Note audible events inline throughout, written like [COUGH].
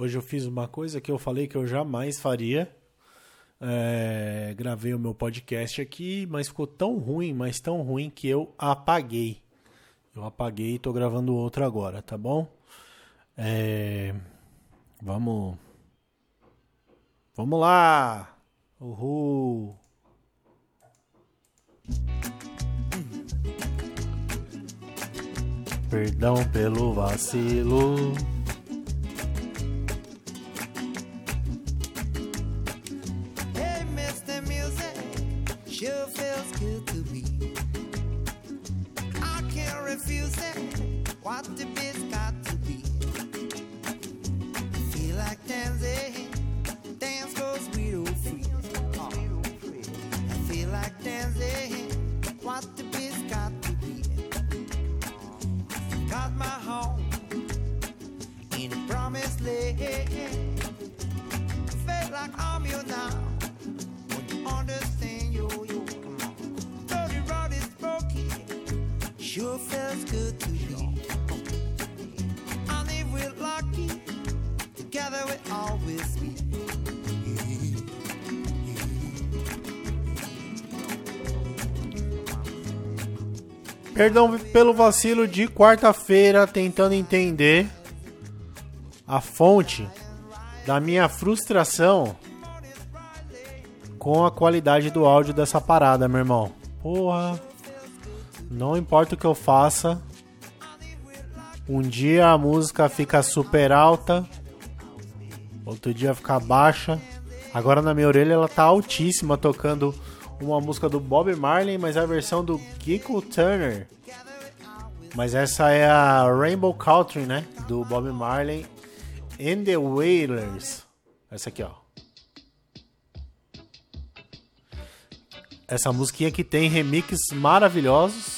Hoje eu fiz uma coisa que eu falei que eu jamais faria. É, gravei o meu podcast aqui, mas ficou tão ruim, mas tão ruim que eu apaguei. Eu apaguei e tô gravando outro agora, tá bom? É, vamos. Vamos lá! Uhul! Perdão pelo vacilo. Perdão pelo vacilo de quarta-feira, tentando entender a fonte da minha frustração com a qualidade do áudio dessa parada, meu irmão. Porra, não importa o que eu faça, um dia a música fica super alta, outro dia fica baixa. Agora na minha orelha ela tá altíssima tocando uma música do Bob Marley, mas é a versão do Kiko Turner. Mas essa é a Rainbow Country, né? Do Bob Marley and the Wailers. Essa aqui, ó. Essa musiquinha que tem remixes maravilhosos.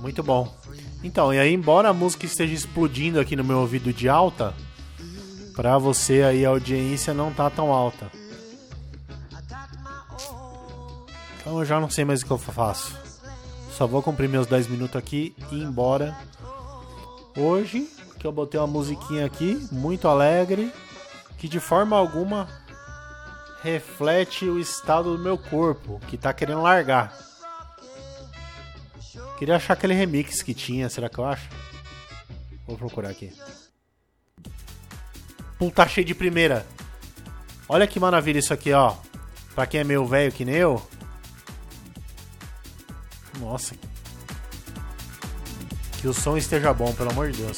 Muito bom. Então, e aí, embora a música esteja explodindo aqui no meu ouvido de alta, pra você aí a audiência não tá tão alta. Então eu já não sei mais o que eu faço. Só vou cumprir meus 10 minutos aqui e ir embora. Hoje, que eu botei uma musiquinha aqui, muito alegre, que de forma alguma reflete o estado do meu corpo, que tá querendo largar. Queria achar aquele remix que tinha, será que eu acho? Vou procurar aqui. Pum, tá cheio de primeira. Olha que maravilha isso aqui, ó. Pra quem é meio velho que nem eu. Nossa. Que o som esteja bom, pelo amor de Deus.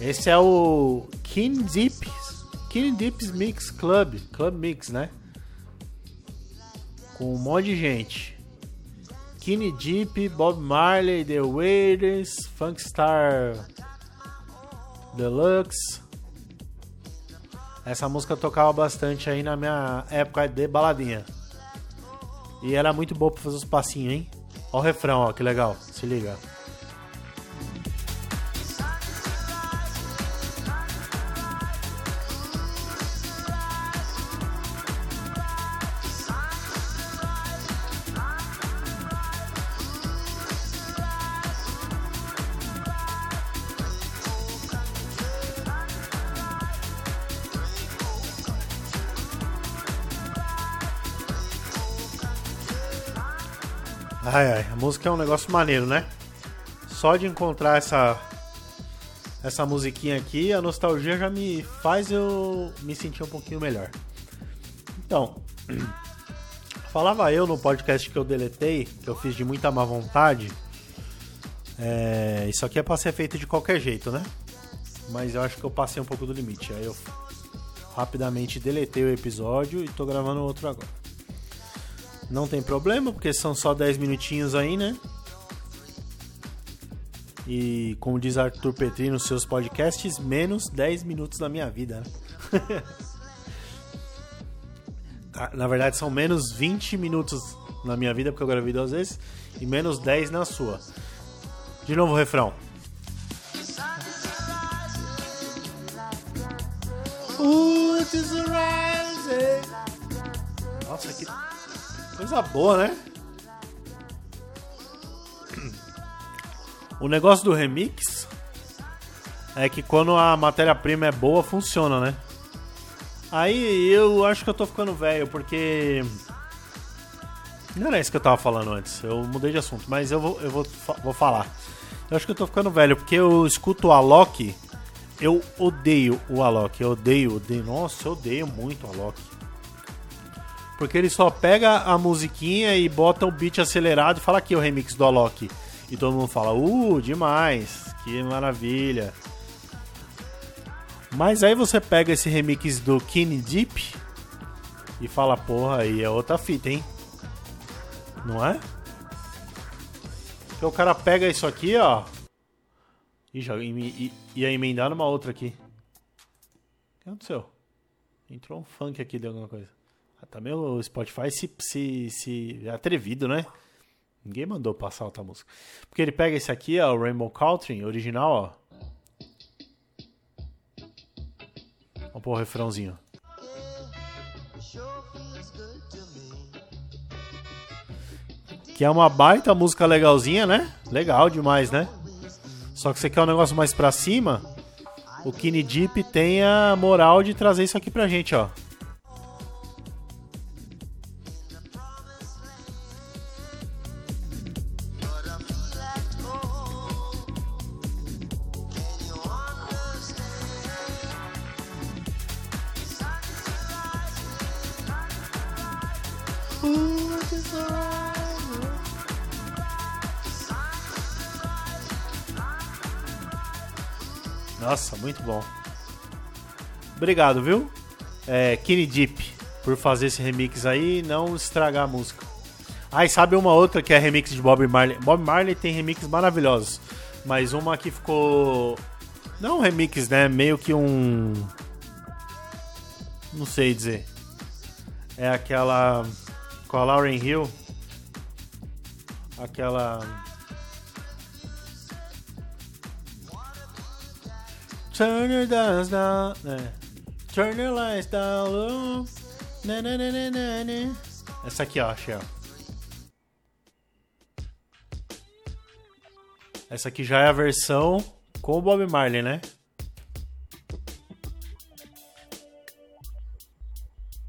Esse é o King Deep. King Deep's Mix Club. Club Mix, né? Com um monte de gente. Kenny Deep, Bob Marley, The Wailers, Funkstar Deluxe. Essa música tocava bastante aí na minha época de baladinha. E era muito boa pra fazer os passinhos, hein? Ó o refrão, ó, que legal. Se liga. Ai, ai, a música é um negócio maneiro, né? Só de encontrar essa essa musiquinha aqui, a nostalgia já me faz eu me sentir um pouquinho melhor. Então, [CLEARS THROAT] falava eu no podcast que eu deletei, que eu fiz de muita má vontade. é, isso aqui é pra ser feito de qualquer jeito, né? Mas eu acho que eu passei um pouco do limite. Aí eu rapidamente deletei o episódio e tô gravando outro agora. Não tem problema, porque são só 10 minutinhos aí, né? E como diz Arthur Petri nos seus podcasts, menos 10 minutos da minha vida, né? [LAUGHS] Na verdade, são menos 20 minutos na minha vida, porque eu gravei duas vezes, e menos 10 na sua. De novo o refrão. Coisa boa, né? O negócio do remix é que quando a matéria-prima é boa, funciona, né? Aí eu acho que eu tô ficando velho, porque. Não era isso que eu tava falando antes, eu mudei de assunto, mas eu vou, eu vou, vou falar. Eu acho que eu tô ficando velho, porque eu escuto o Alok, eu odeio o Alok, eu odeio, odeio, nossa, eu odeio muito o Alok. Porque ele só pega a musiquinha e bota o beat acelerado e fala aqui o remix do Alok. E todo mundo fala, uh, demais, que maravilha. Mas aí você pega esse remix do Kenny Deep e fala, porra, aí é outra fita, hein? Não é? Porque o cara pega isso aqui, ó. E já ia emendar numa outra aqui. O que aconteceu? Entrou um funk aqui de alguma coisa. Também o Spotify se, se, se é atrevido, né? Ninguém mandou passar outra música. Porque ele pega esse aqui, ó, o Rainbow Country, original, ó. Vamos pôr o refrãozinho. Que é uma baita música legalzinha, né? Legal demais, né? Só que você quer um negócio mais pra cima, o Kine Deep tem a moral de trazer isso aqui pra gente, ó. Nossa, muito bom. Obrigado, viu? É, Kenny Deep, por fazer esse remix aí e não estragar a música. Ah, sabe uma outra que é remix de Bob Marley? Bob Marley tem remixes maravilhosos, mas uma que ficou. Não um remix, né? Meio que um. Não sei dizer. É aquela. Com a Lauren Hill. Aquela. Turn your lights down. É. Turn your lights down. Na, na, na, na, na. Essa aqui, ó, Shell. Essa aqui já é a versão com o Bob Marley, né?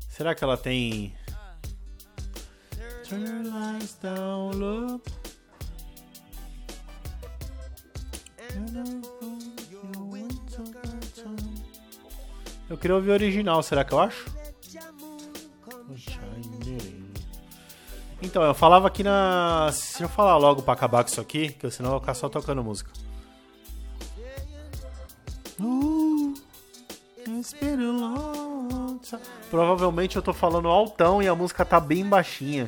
Será que ela tem. Turn your lights down low. Eu queria ouvir o original, será que eu acho? Então, eu falava aqui na. Se eu falar logo pra acabar com isso aqui, que senão eu vou ficar só tocando música. Uh, Provavelmente eu tô falando altão e a música tá bem baixinha.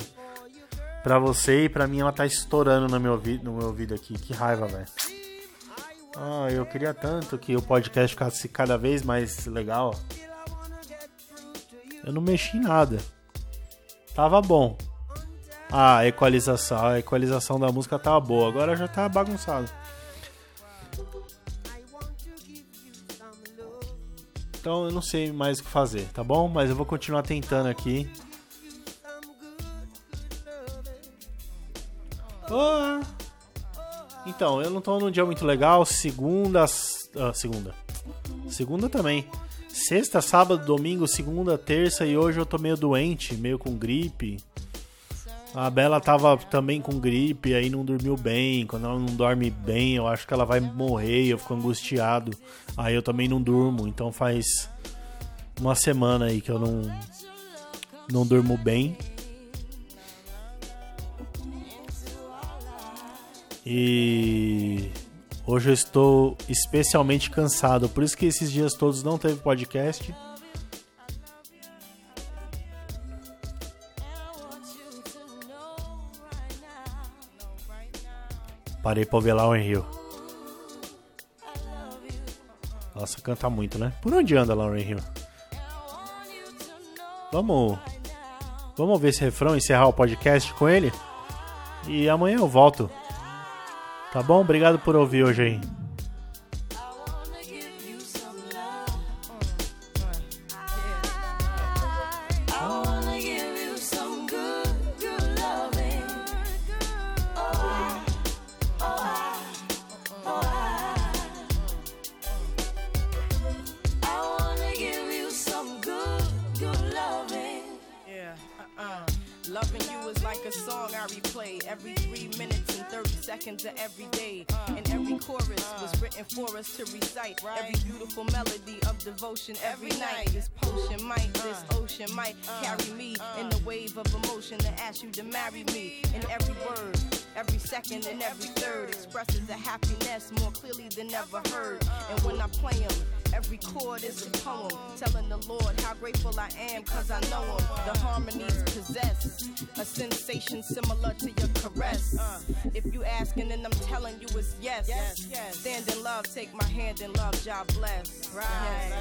Pra você e pra mim ela tá estourando no meu ouvido, no meu ouvido aqui. Que raiva, velho. Ah, eu queria tanto que o podcast ficasse cada vez mais legal. Eu não mexi em nada. Tava bom. Ah, a equalização, a equalização da música tava boa. Agora já tá bagunçado. Então eu não sei mais o que fazer, tá bom? Mas eu vou continuar tentando aqui. Então, eu não tô num dia muito legal. Segunda. Ah, segunda. Segunda também. Sexta, sábado, domingo, segunda, terça e hoje eu tô meio doente, meio com gripe. A Bela tava também com gripe, aí não dormiu bem. Quando ela não dorme bem, eu acho que ela vai morrer, eu fico angustiado. Aí eu também não durmo, então faz uma semana aí que eu não não durmo bem. E hoje eu estou especialmente cansado, por isso que esses dias todos não teve podcast. Parei pra lá o Rio. Nossa, canta muito, né? Por onde anda Lauren Hill? Vamos. Vamos ver esse refrão, encerrar o podcast com ele. E amanhã eu volto. Tá bom? Obrigado por ouvir hoje aí. Seconds of every day. And every chorus was written for us to recite. Every beautiful melody of devotion every night. This potion might, this uh. ocean might uh. carry me uh. in the wave of emotion to ask you to marry me. And every word, every second, and every third expresses a happiness more clearly than ever heard. And when I play them, Every chord is a poem telling the Lord how grateful I am cause I know him. The harmonies possess a sensation similar to your caress. Uh. If you asking and I'm telling you it's yes. Stand in love, take my hand in love, job bless. Right.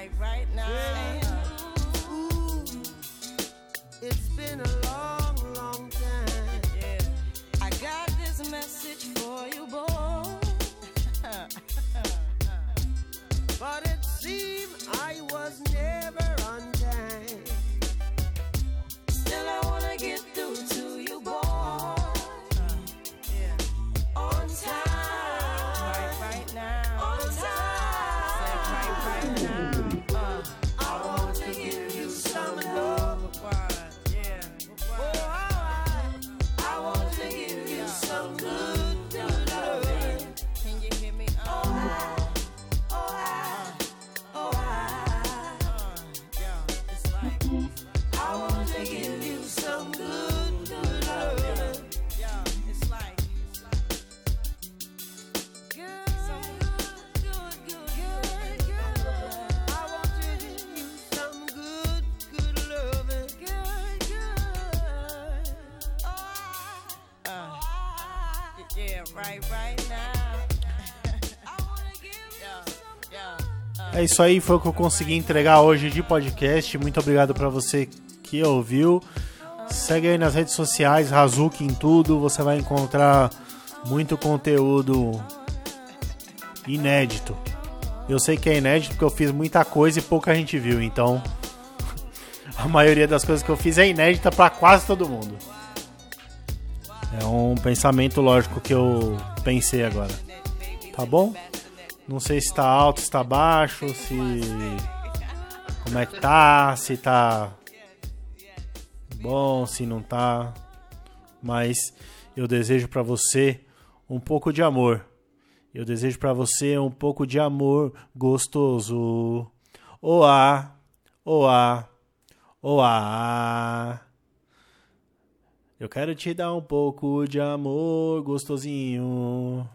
Right, right now. Ooh, it's been a long, É isso aí, foi o que eu consegui entregar hoje de podcast. Muito obrigado pra você que ouviu. Segue aí nas redes sociais, Razuki em tudo. Você vai encontrar muito conteúdo inédito. Eu sei que é inédito porque eu fiz muita coisa e pouca gente viu, então [LAUGHS] a maioria das coisas que eu fiz é inédita pra quase todo mundo. É um pensamento lógico que eu pensei agora. Tá bom? Não sei se tá alto, se tá baixo, se. Como é que tá, se tá bom, se não tá. Mas eu desejo pra você um pouco de amor. Eu desejo pra você um pouco de amor gostoso. Oá, oá, oá. Eu quero te dar um pouco de amor gostosinho.